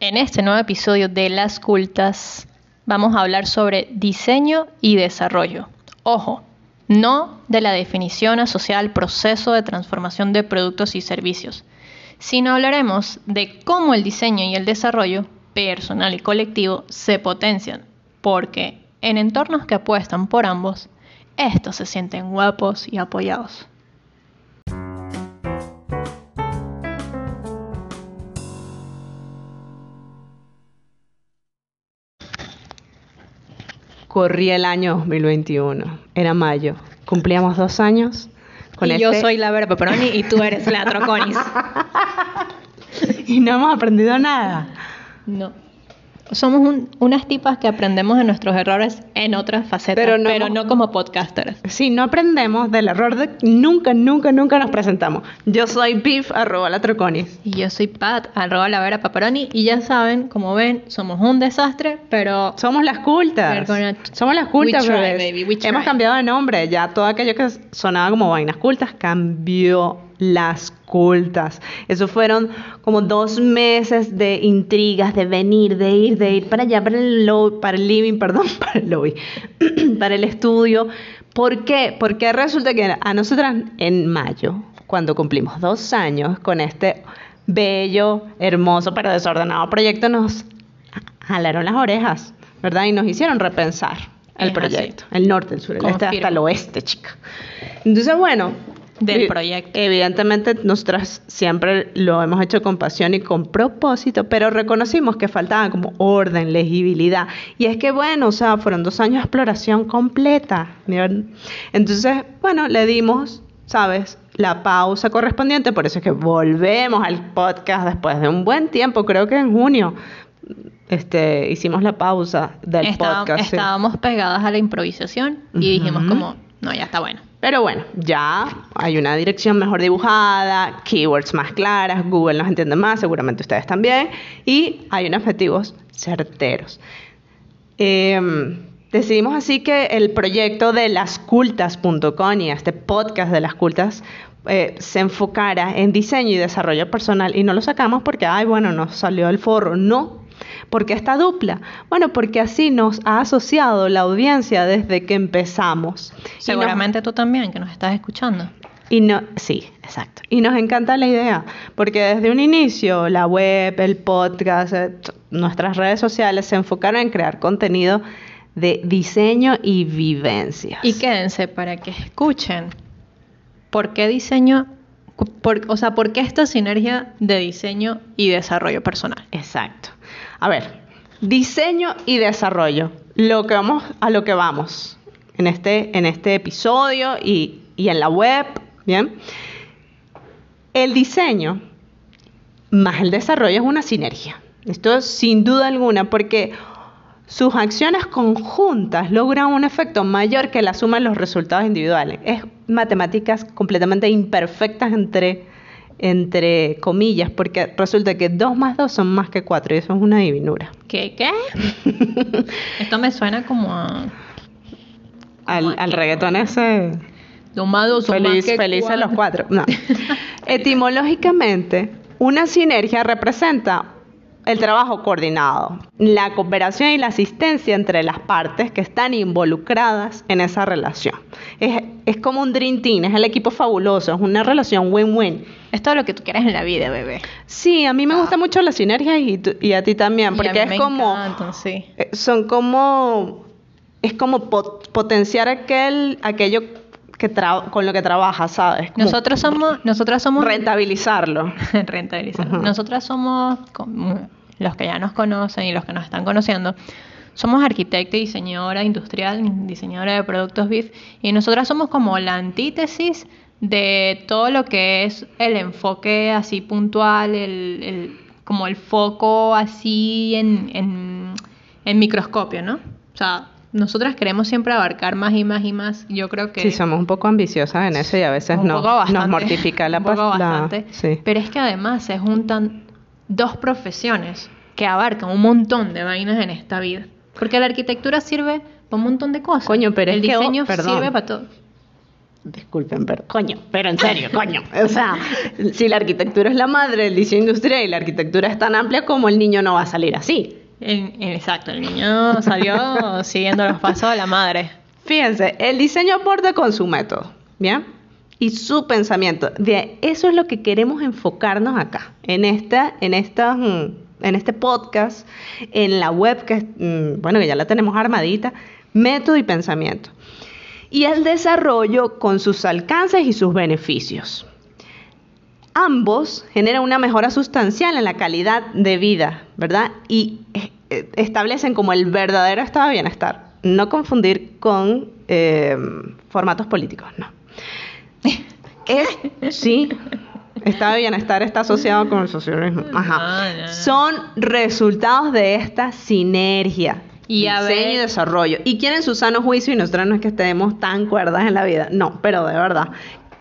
En este nuevo episodio de Las Cultas vamos a hablar sobre diseño y desarrollo. Ojo, no de la definición asociada al proceso de transformación de productos y servicios, sino hablaremos de cómo el diseño y el desarrollo personal y colectivo se potencian, porque en entornos que apuestan por ambos, estos se sienten guapos y apoyados. Corría el año 2021, era mayo, cumplíamos dos años. Con y yo este soy la Vera Pepperoni y tú eres la Troconis. y no hemos aprendido nada. No somos unas tipas que aprendemos de nuestros errores en otras facetas, pero no, como podcasters. Sí, no aprendemos del error de nunca, nunca, nunca nos presentamos. Yo soy Beef, arroba la Troconis. Y yo soy Pat, arroba la Vera Paparoni. Y ya saben, como ven, somos un desastre, pero... Somos las cultas. Somos las cultas, Hemos cambiado de nombre. Ya todo aquello que sonaba como vainas cultas cambió las cultas. Eso fueron como dos meses de intrigas, de venir, de ir, de ir para allá, para el, para el living, perdón, para el lobby, para el estudio. ¿Por qué? Porque resulta que a nosotras en mayo, cuando cumplimos dos años con este bello, hermoso, pero desordenado proyecto, nos jalaron las orejas, ¿verdad? Y nos hicieron repensar el proyecto, el norte, el sur, el este hasta el oeste, chica. Entonces, bueno, del proyecto. Evidentemente, nosotras siempre lo hemos hecho con pasión y con propósito, pero reconocimos que faltaba como orden, legibilidad. Y es que, bueno, o sea, fueron dos años de exploración completa. Entonces, bueno, le dimos, ¿sabes? La pausa correspondiente, por eso es que volvemos al podcast después de un buen tiempo, creo que en junio. Este, hicimos la pausa del podcast. Estábamos pegadas a la improvisación y dijimos como, no, ya está bueno. Pero bueno, ya hay una dirección mejor dibujada, keywords más claras, Google nos entiende más, seguramente ustedes también, y hay unos objetivos certeros. Em, decidimos así que el proyecto de lascultas.com y este podcast de las cultas eh, se enfocara en diseño y desarrollo personal y no lo sacamos porque, ay, bueno, nos salió el forro. No, ¿Por qué esta dupla? Bueno, porque así nos ha asociado la audiencia desde que empezamos. Seguramente tú también, que nos estás escuchando. Y no, sí, exacto. Y nos encanta la idea, porque desde un inicio la web, el podcast, eh, nuestras redes sociales se enfocaron en crear contenido de diseño y vivencias. Y quédense para que escuchen por qué diseño, o sea, por qué esta sinergia de diseño y desarrollo personal. Exacto. A ver, diseño y desarrollo. A lo que vamos en este, este episodio y, en la web, ¿bien? El diseño más el desarrollo es una sinergia. Esto es sin duda alguna porque sus acciones conjuntas logran un efecto mayor que la suma de los resultados individuales. Es matemáticas completamente imperfectas entre entre comillas, porque resulta que 2 más 2 son más que 4 y eso es una divinura. ¿Qué? ¿Qué? Esto me suena como a... Al, al reggaetón ese... Dos más dos son feliz, más que Felices cuatro. los cuatro. No. Etimológicamente, una sinergia representa el trabajo coordinado, la cooperación y la asistencia entre las partes que están involucradas en esa relación. Es, es como un Dream Team, es el equipo fabuloso, es una relación win-win. Es todo lo que tú quieres en la vida, bebé. Sí, a mí me gusta mucho la sinergia y, y, a ti también, porque es como... Encantan, sí. Eh, son como... Es como pot potenciar aquel, aquello que con lo que trabajas, ¿sabes? Como nosotros somos, nosotras somos rentabilizarlo. rentabilizarlo. Uh -huh. Nosotras somos los que ya nos conocen y los que nos están conociendo. Somos arquitecta y diseñadora industrial, diseñadora de productos BIF y nosotras somos como la antítesis de todo lo que es el enfoque así puntual, el, el como el foco así en, en, en microscopio, ¿no? O sea, nosotras queremos siempre abarcar más y más y más. Yo creo que... Sí, somos un poco ambiciosas en eso y a veces no, bastante, nos mortifica la bastante, sí. Pero es que además se juntan dos profesiones que abarcan un montón de vainas en esta vida. Porque la arquitectura sirve para un montón de cosas. Coño, pero el es que, diseño oh, sirve para todo. disculpen, pero coño, pero en serio, coño. O sea, si la arquitectura es la madre del diseño industrial y la arquitectura es tan amplia como el niño no va a salir así. Exacto, el niño salió siguiendo los pasos de la madre. Fíjense, el diseño aporta con su método, ¿bien? Y su pensamiento. De eso es lo que queremos enfocarnos acá, en esta, en esta, mm, en este podcast, en la web que, mm, bueno, que ya la tenemos armadita, método y pensamiento y el desarrollo con sus alcances y sus beneficios. Ambos generan una mejora sustancial en la calidad de vida, ¿verdad? Y eh, establecen como el verdadero estado de bienestar. No confundir con eh, formatos políticos, no. Es, sí, estado de bienestar está asociado con el socialismo. Ajá. Son resultados de esta sinergia y diseño y desarrollo. Y quieren su sano juicio y nosotros no es que estemos tan cuerdas en la vida. No, pero de verdad.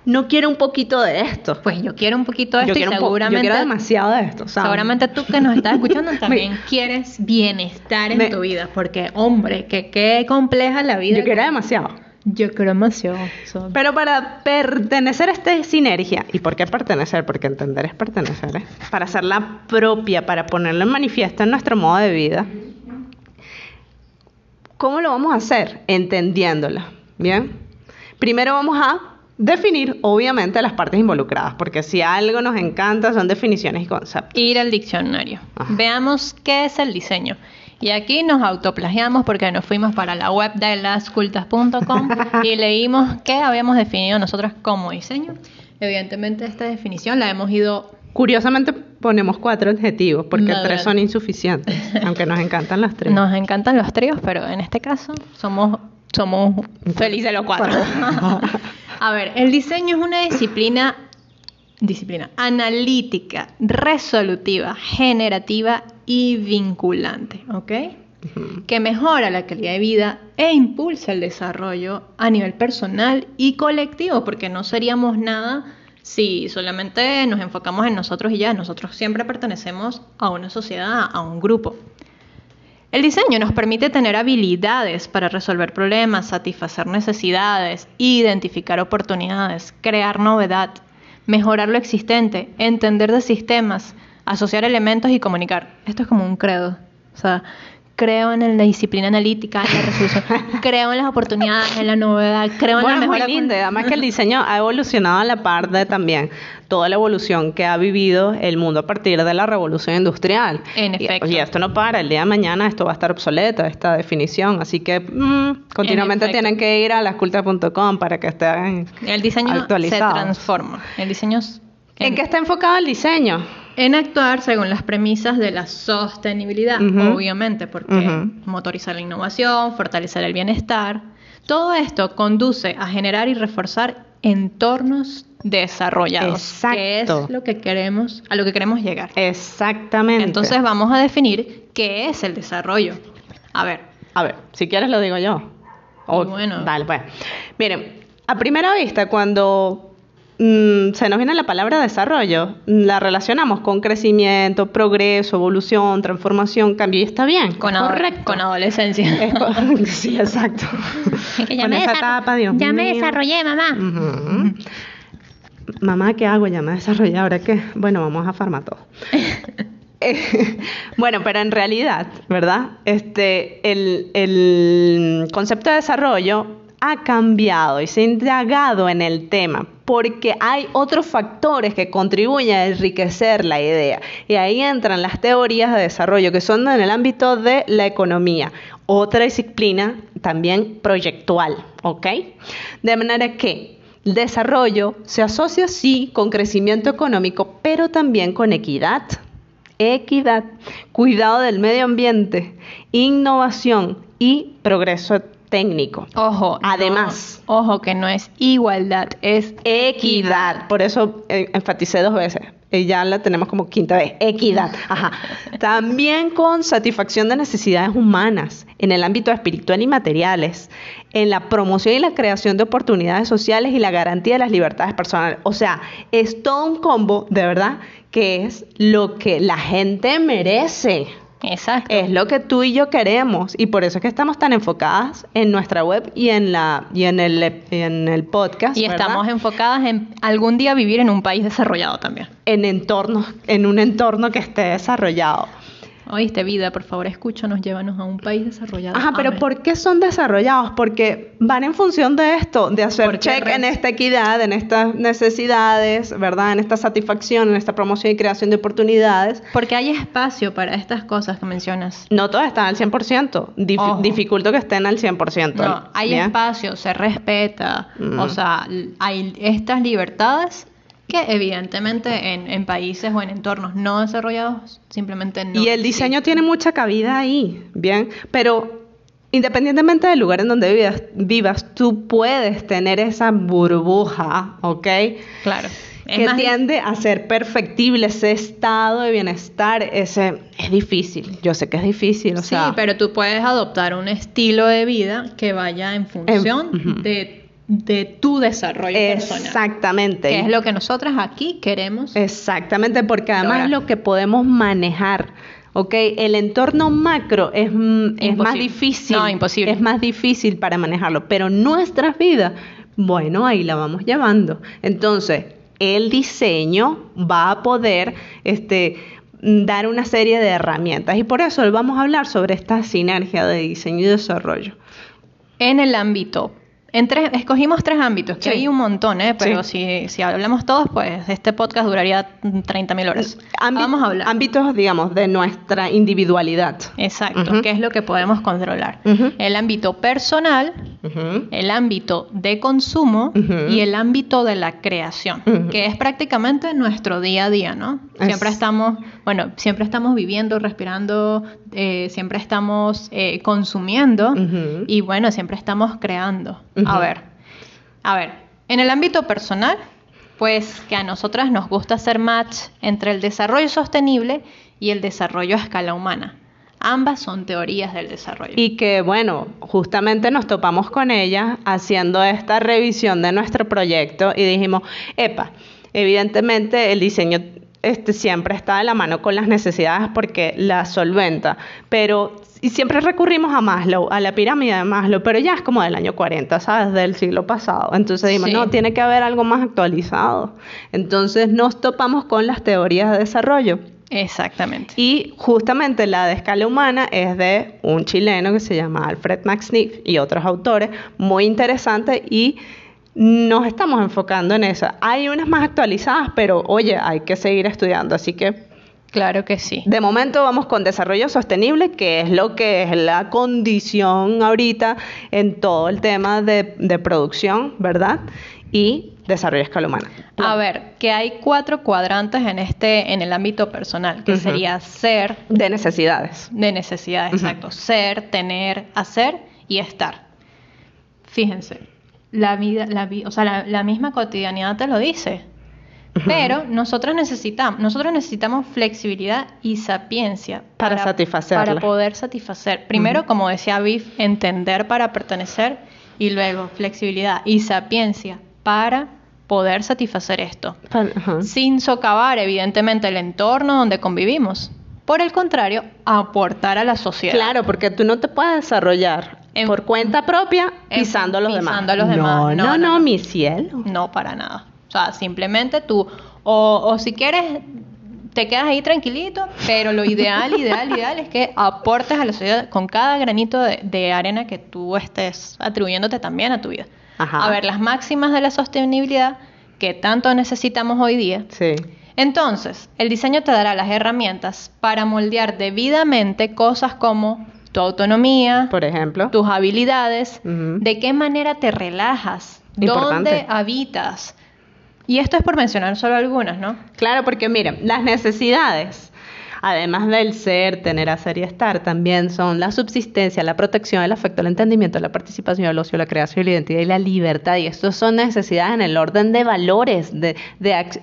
No quiero un poquito de esto. Pues yo quiero un poquito de esto y seguramente. yo quiero demasiado de esto. Seguramente tú que nos estás escuchando también quieres bienestar en tu vida. Porque, hombre, que qué compleja la vida. Yo quiero demasiado. Yo quiero demasiado. Pero para pertenecer a esta sinergia, ¿y por qué pertenecer? Porque entender es pertenecer, ¿eh? Para hacerla propia, para ponerla en manifiesto en nuestro modo de vida, ¿Cómo lo vamos a hacer? Entendiéndola. Bien. Primero vamos a definir, obviamente, las partes involucradas, porque si algo nos encanta son definiciones y conceptos. Ir al diccionario. Veamos qué es el diseño. Y aquí nos autoplagiamos porque nos fuimos para la web de lascultas.com y leímos qué habíamos definido nosotros como diseño. Evidentemente esta definición la hemos ido Curiosamente ponemos cuatro adjetivos porque tres son insuficientes, aunque nos encantan los tres. Nos encantan los tríos, pero en este caso somos, somos felices los cuatro. A ver, el diseño es una disciplina, disciplina analítica, resolutiva, generativa y vinculante, ¿ok? que mejora la calidad de vida e impulsa el desarrollo a nivel personal y colectivo, porque no seríamos nada si solamente nos enfocamos en nosotros y ya, nosotros siempre pertenecemos a una sociedad, a un grupo. El diseño nos permite tener habilidades para resolver problemas, satisfacer necesidades, identificar oportunidades, crear novedad, mejorar lo existente, entender de sistemas, asociar elementos y comunicar. Esto es como un credo. O sea, creo en la disciplina analítica, en la resolución, creo en las oportunidades, en la novedad, creo en la mejora. Muy lindo. Además que el diseño ha evolucionado a la par de también toda la evolución que ha vivido el mundo a partir de la revolución industrial. En efecto. Y, esto no para, el día de mañana esto va a estar obsoleto, esta definición, así que mm, continuamente tienen que ir a lasculta.com para que estén El diseño se transforma. El diseño ¿En qué está enfocado el diseño? En actuar según las premisas de la sostenibilidad, obviamente, porque motorizar la innovación, fortalecer el bienestar, todo esto conduce a generar y reforzar entornos desarrollados, Exacto. que es lo que queremos, a lo que queremos llegar. Exactamente. Entonces vamos a definir qué es el desarrollo. A ver. A ver, si quieres lo digo yo. bueno. Dale, pues. Miren, a primera vista, cuando Mm, se nos viene la palabra desarrollo, la relacionamos con crecimiento, progreso, evolución, transformación, cambio y está bien. Con, con adolescencia. sí, exacto. ya, me, ya me, desarrollé, mamá. Mamá, ¿qué hago? Ya me desarrollé, ¿ahora qué? Bueno, vamos a farmar todo. bueno, pero en realidad, ¿verdad? Este, el, el concepto de desarrollo ha cambiado y se ha indagado en el tema porque hay otros factores que contribuyen a enriquecer la idea. Y ahí entran las teorías de desarrollo que son en el ámbito de la economía, otra disciplina también proyectual, ¿ok? De manera que el desarrollo se asocia sí con crecimiento económico, pero también con equidad, equidad, cuidado del medio ambiente, innovación y progreso técnico. Ojo, además. ojo, que no es igualdad, es equidad. Por eso eh, enfaticé dos veces. Y ya la tenemos como quinta vez. Equidad. Ajá. También con satisfacción de necesidades humanas en el ámbito espiritual y materiales, en la promoción y la creación de oportunidades sociales y la garantía de las libertades personales. O sea, es todo un combo, de verdad, que es lo que la gente merece. Exacto. Es lo que tú y yo queremos y por eso es que estamos tan enfocadas en nuestra web y en la y en el en el podcast. Y estamos enfocadas en algún día vivir en un país desarrollado también. En entornos, en un entorno que esté desarrollado. Oíste, vida, por favor, escúchanos, llévanos a un país desarrollado. Ajá, pero ¿por qué son desarrollados? Porque van en función de esto, de hacer check en esta equidad, en estas necesidades, ¿verdad? En esta satisfacción, en esta promoción y creación de oportunidades. Porque hay espacio para estas cosas que mencionas. No todas están al 100%. dificulto que estén al 100%. No, hay espacio, se respeta. O sea, hay estas libertades que evidentemente en, países o en entornos no desarrollados simplemente no. Y el diseño tiene mucha cabida ahí, bien, pero independientemente del lugar en donde vivas, vivas tú puedes tener esa burbuja, ¿ok? Claro. que tiende a ser perfectible ese estado de bienestar, ese es difícil, yo sé que es difícil, o sí, pero tú puedes adoptar un estilo de vida que vaya en función de de tu desarrollo personal. Exactamente. Que es lo que nosotras aquí queremos. Exactamente, porque además es lo que podemos manejar. ¿ok? El entorno macro es, mm, es más difícil. No, imposible. Es más difícil para manejarlo, pero nuestras vidas, bueno, ahí la vamos llevando. Entonces, el diseño va a poder este, dar una serie de herramientas y por eso vamos a hablar sobre esta sinergia de diseño y desarrollo. En el ámbito escogimos tres ámbitos, que hay un montón, ¿eh? pero si, si hablamos todos, pues este podcast duraría 30.000 horas. Vamos a hablar. Ámbitos, digamos, de nuestra individualidad. Exacto, que es lo que podemos controlar. El ámbito personal, el ámbito de consumo y el ámbito de la creación, que es prácticamente nuestro día a día, ¿no? Siempre estamos, bueno, siempre estamos viviendo, respirando, eh, siempre estamos eh, consumiendo y bueno, siempre estamos creando. A ver, a ver, en el ámbito personal, pues que a nosotras nos gusta hacer match entre el desarrollo sostenible y el desarrollo a escala humana. Ambas son teorías del desarrollo. Y que, bueno, justamente nos topamos con ellas haciendo esta revisión de nuestro proyecto y dijimos, epa, evidentemente el diseño este, siempre está de la mano con las necesidades porque la solventa, pero y siempre recurrimos a Maslow, a la pirámide de Maslow, pero ya es como del año 40, ¿sabes? Del siglo pasado. Entonces dijimos, no, tiene que haber algo más actualizado. Entonces nos topamos con las teorías de desarrollo. Exactamente. Y justamente la de escala humana es de un chileno que se llama Alfred Max y otros autores, muy interesante y nos estamos enfocando en eso. Hay unas más actualizadas, pero oye, hay que seguir estudiando, así que... Claro que sí. De momento vamos con desarrollo sostenible, que es lo que es la condición ahorita en todo el tema de, producción, ¿verdad? Y desarrollo a escala humana. A ver, que hay cuatro cuadrantes en este, en el ámbito personal, que sería ser. De necesidades. De necesidades, exacto. Ser, tener, hacer y estar. Fíjense, la vida, la, o sea, la, misma cotidianidad te lo dice. Pero nosotros necesitamos, nosotros necesitamos flexibilidad y sapiencia para, satisfacer. Para poder satisfacer. Primero, como decía Biff, entender para pertenecer y luego flexibilidad y sapiencia para poder satisfacer esto. Sin socavar, evidentemente, el entorno donde convivimos. Por el contrario, aportar a la sociedad. Claro, porque tú no te puedes desarrollar por cuenta propia pisando a los demás. A los demás. No, no, no, mi cielo. No, para nada. O sea, simplemente tú, o, o si quieres, te quedas ahí tranquilito, pero lo ideal, ideal, ideal es que aportes a la sociedad con cada granito de, arena que tú estés atribuyéndote también a tu vida. A ver, las máximas de la sostenibilidad que tanto necesitamos hoy día. Sí. Entonces, el diseño te dará las herramientas para moldear debidamente cosas como tu autonomía, por ejemplo, tus habilidades, de qué manera te relajas, dónde habitas. Y esto es por mencionar solo algunas, ¿no? Claro, porque miren, las necesidades además del ser, tener, hacer y estar, también son la subsistencia, la protección, el afecto, el entendimiento, la participación, el ocio, la creación, la identidad y la libertad. Y estos son necesidades en el orden de valores, de,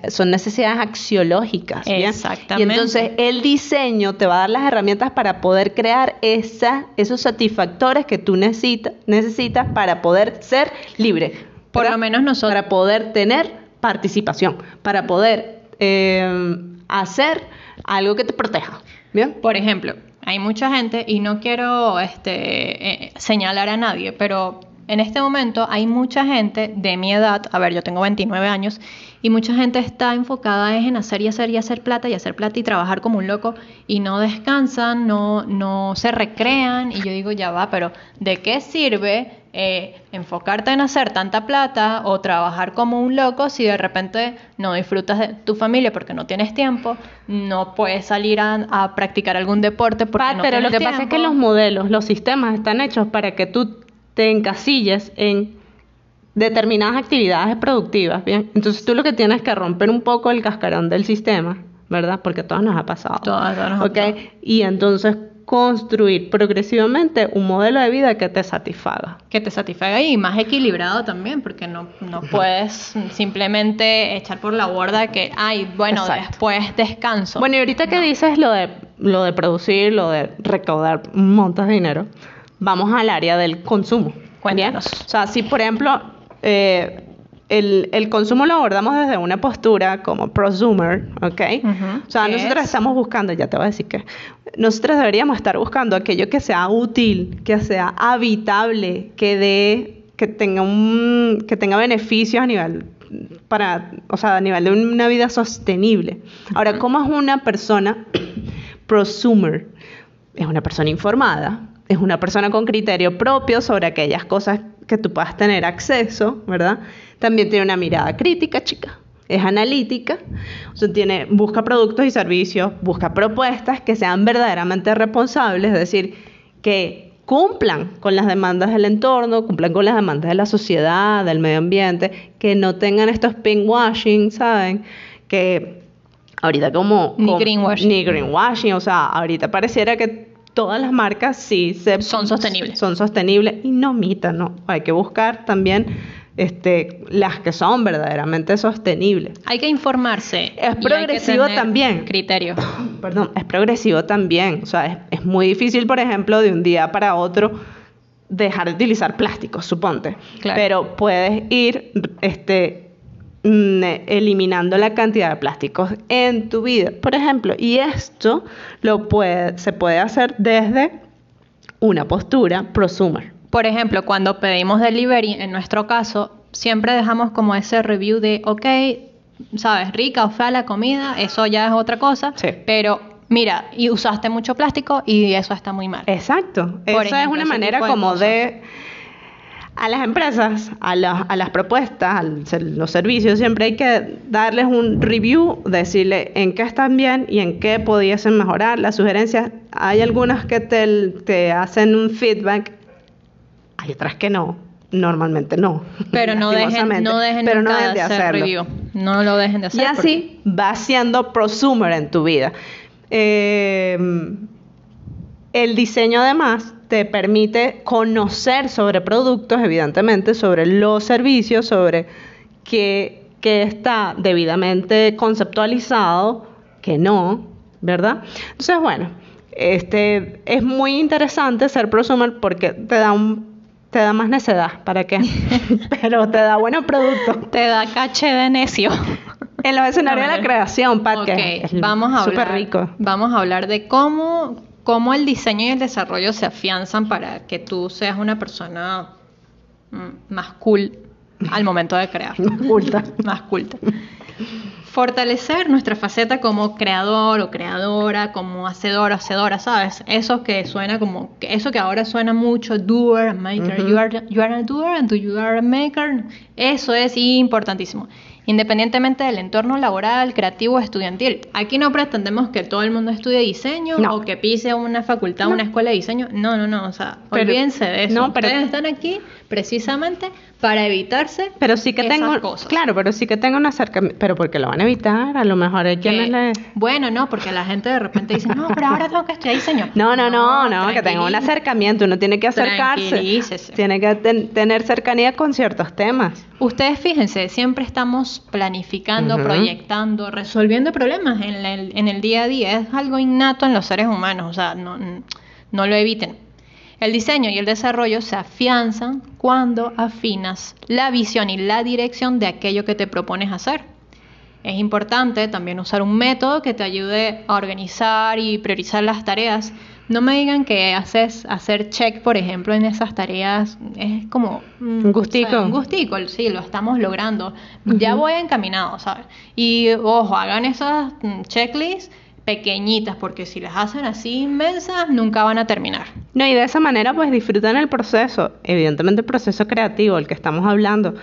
son necesidades axiológicas. Exactamente. Y entonces el diseño te va a dar las herramientas para poder crear esa, esos satisfactores que tú necesitas, necesitas para poder ser libre. Por lo menos nosotros. Para poder tener participación, para poder eh, hacer algo que te proteja. ¿Bien? Por ejemplo, hay mucha gente, y no quiero este, eh, señalar a nadie, pero en este momento hay mucha gente de mi edad, a ver, yo tengo 29 años, y mucha gente está enfocada en hacer y hacer y hacer plata y hacer plata y trabajar como un loco y no descansan, no, no se recrean. Y yo digo, ya va, pero ¿de qué sirve eh, enfocarte en hacer tanta plata o trabajar como un loco si de repente no disfrutas de tu familia porque no tienes tiempo, no puedes salir a, practicar algún deporte porque no pero lo que pasa es que los modelos, los sistemas están hechos para que tú te encasilles en determinadas actividades productivas, ¿bien? Entonces tú lo que tienes que romper un poco el cascarón del sistema, ¿verdad? Porque a todos nos ha pasado. Todos, nos ¿okay? Y entonces construir progresivamente un modelo de vida que te satisfaga. Que te satisfaga y más equilibrado también, porque no, no puedes simplemente echar por la borda que, ay, bueno, después descanso. Bueno, y ahorita que dices lo de, lo de producir, lo de recaudar un montón de dinero, vamos al área del consumo. Cuéntanos. O sea, si por ejemplo eh, el, consumo lo abordamos desde una postura como prosumer, ¿ok? o sea, nosotros estamos buscando, ya te voy a decir que nosotros deberíamos estar buscando aquello que sea útil, que sea habitable, que dé, que tenga un, que tenga beneficios a nivel para, o sea, a nivel de una vida sostenible. Ahora, ¿cómo es una persona prosumer? Es una persona informada, es una persona con criterio propio sobre aquellas cosas que tú puedas tener acceso, ¿verdad? También tiene una mirada crítica, chica. Es analítica, o sea, tiene, busca productos y servicios, busca propuestas que sean verdaderamente responsables, es decir, que cumplan con las demandas del entorno, cumplan con las demandas de la sociedad, del medio ambiente, que no tengan estos pinkwashing, ¿saben? Que ahorita como... Ni greenwashing. Ni greenwashing, o sea, ahorita pareciera que todas las marcas sí se, son sostenibles. Son sostenibles y no mitan, ¿no? Hay que buscar también este, las que son verdaderamente sostenibles. Hay que informarse. Es progresivo también. Criterio. Perdón, es progresivo también. O sea, es, muy difícil, por ejemplo, de un día para otro dejar de utilizar plásticos, suponte. Pero puedes ir este, eliminando la cantidad de plásticos en tu vida, por ejemplo. Y esto lo puede, se puede hacer desde una postura prosumer. Por ejemplo, cuando pedimos delivery, en nuestro caso, siempre dejamos como ese review de, ok, sabes, rica o fea la comida, eso ya es otra cosa, pero mira, y usaste mucho plástico y eso está muy mal. Exacto. Esa es una manera como de a las empresas, a, a las propuestas, a los servicios, siempre hay que darles un review, decirle en qué están bien y en qué pudiesen mejorar. Las sugerencias, hay algunas que te, te hacen un feedback, hay otras que no. Normalmente no. Pero no dejen, no dejen, pero no de hacer Review. No lo dejen de hacer. Y así va siendo prosumer en tu vida. Eh, el diseño además te permite conocer sobre productos, evidentemente, sobre los servicios, sobre qué, está debidamente conceptualizado, que no, ¿verdad? Entonces, bueno, este, es muy interesante ser prosumer porque te da un te da más necedad, ¿para qué? Pero te da buenos productos. Te da caché de necio. En los escenarios de la creación, Pat, que vamos a hablar, rico. Vamos a hablar de cómo cómo el diseño y el desarrollo se afianzan para que tú seas una persona mm, más cool al momento de crear. Más culta. más culta. Fortalecer nuestra faceta como creador o creadora, como hacedor o hacedora, ¿sabes? Eso que suena como, eso que ahora suena mucho, doer, maker. you, are, you are a doer and you are a maker. Eso es importantísimo independientemente del entorno laboral, creativo o estudiantil. Aquí no pretendemos que todo el mundo estudie diseño o que pise una facultad, una escuela de diseño. No, no, no, o sea, olvídense de eso. No, pero, Ustedes están aquí precisamente para evitarse pero sí que tengo cosas. claro pero sí que tengo un acercamiento pero porque lo van a evitar a lo mejor hay quienes le... bueno no porque la gente de repente dice no pero ahora tengo que estudiar diseño no no no no, que tenga un acercamiento uno tiene que acercarse. Tiene que tener cercanía con ciertos temas. Ustedes fíjense siempre estamos planificando proyectando resolviendo problemas en el, en el día a día. Es algo innato en los seres humanos o sea no no lo eviten el diseño y el desarrollo se afianzan cuando afinas la visión y la dirección de aquello que te propones hacer. Es importante también usar un método que te ayude a organizar y priorizar las tareas. No me digan que haces hacer check, por ejemplo, en esas tareas es como un gustico. un gustico, sí, lo estamos logrando. Ya voy encaminado, ¿sabes? Y ojo, hagan esas mm, checklists pequeñitas, porque si las hacen así inmensas, nunca van a terminar. No, y de esa manera pues disfrutan el proceso, evidentemente el proceso creativo, el que estamos hablando.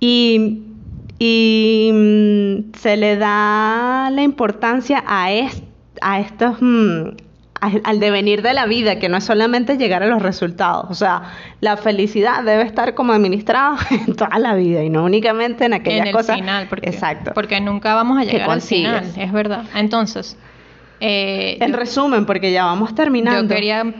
Y y mm, se le da la importancia a, a estos, mm, al devenir de la vida, que no es solamente llegar a los resultados. O sea, la felicidad debe estar como administrada en toda la vida y no únicamente en aquellas en el Final, porque, Exacto. Porque nunca vamos a llegar al final, es verdad. Entonces, eh, en resumen, porque ya vamos terminando. Yo quería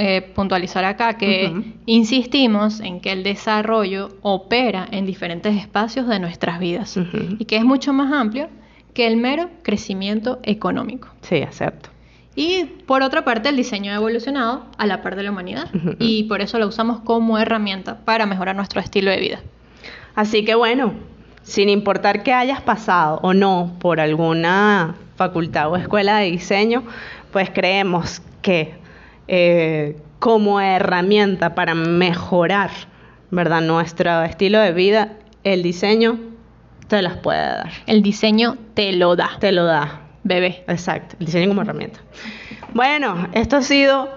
eh, puntualizar acá que insistimos en que el desarrollo opera en diferentes espacios de nuestras vidas y que es mucho más amplio que el mero crecimiento económico. Sí, acepto. Y por otra parte, el diseño ha evolucionado a la par de la humanidad y por eso lo usamos como herramienta para mejorar nuestro estilo de vida. Así que bueno, sin importar que hayas pasado o no por alguna facultad o escuela de diseño, pues creemos que eh, como herramienta para mejorar ¿verdad? nuestro estilo de vida, el diseño te las puede dar. El diseño te lo da. Te lo da. Bebé. Exacto, el diseño como herramienta. Bueno, esto ha sido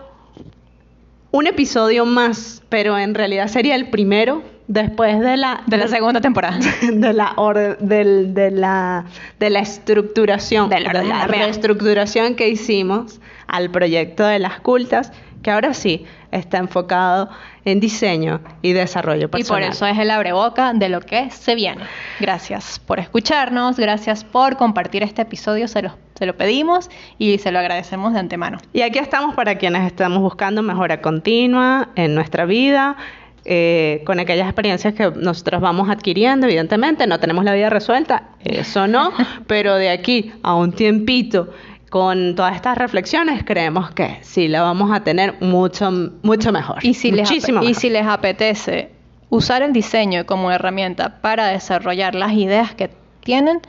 un episodio más, pero en realidad sería el primero después de la de la segunda temporada de la de la de la estructuración de la, reestructuración que hicimos al proyecto de las cultas que ahora sí está enfocado en diseño y desarrollo personal. Y por eso es el abreboca de lo que se viene. Gracias por escucharnos, gracias por compartir este episodio, se lo, se lo pedimos y se lo agradecemos de antemano. Y aquí estamos para quienes estamos buscando mejora continua en nuestra vida, eh, con aquellas experiencias que nosotros vamos adquiriendo, evidentemente, no tenemos la vida resuelta, eso no, pero de aquí a un tiempito con todas estas reflexiones creemos que sí la vamos a tener mucho mucho mejor. Y si muchísimo les y si les apetece usar el diseño como herramienta para desarrollar las ideas que tienen,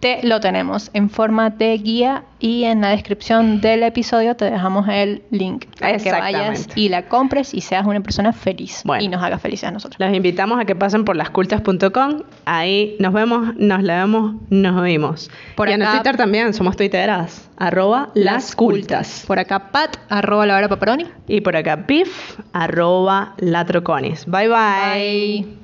te lo tenemos en forma de guía y en la descripción del episodio te dejamos el link para que vayas y la compres y seas una persona feliz y nos haga felices a nosotros. Los invitamos a que pasen por lascultas.com, ahí nos vemos, nos leemos, nos oímos. Por y en Twitter también, somos twitteras, arroba lascultas. Por acá Pat, arroba la hora paparoni. Y por acá Pif, arroba latroconis. bye. bye.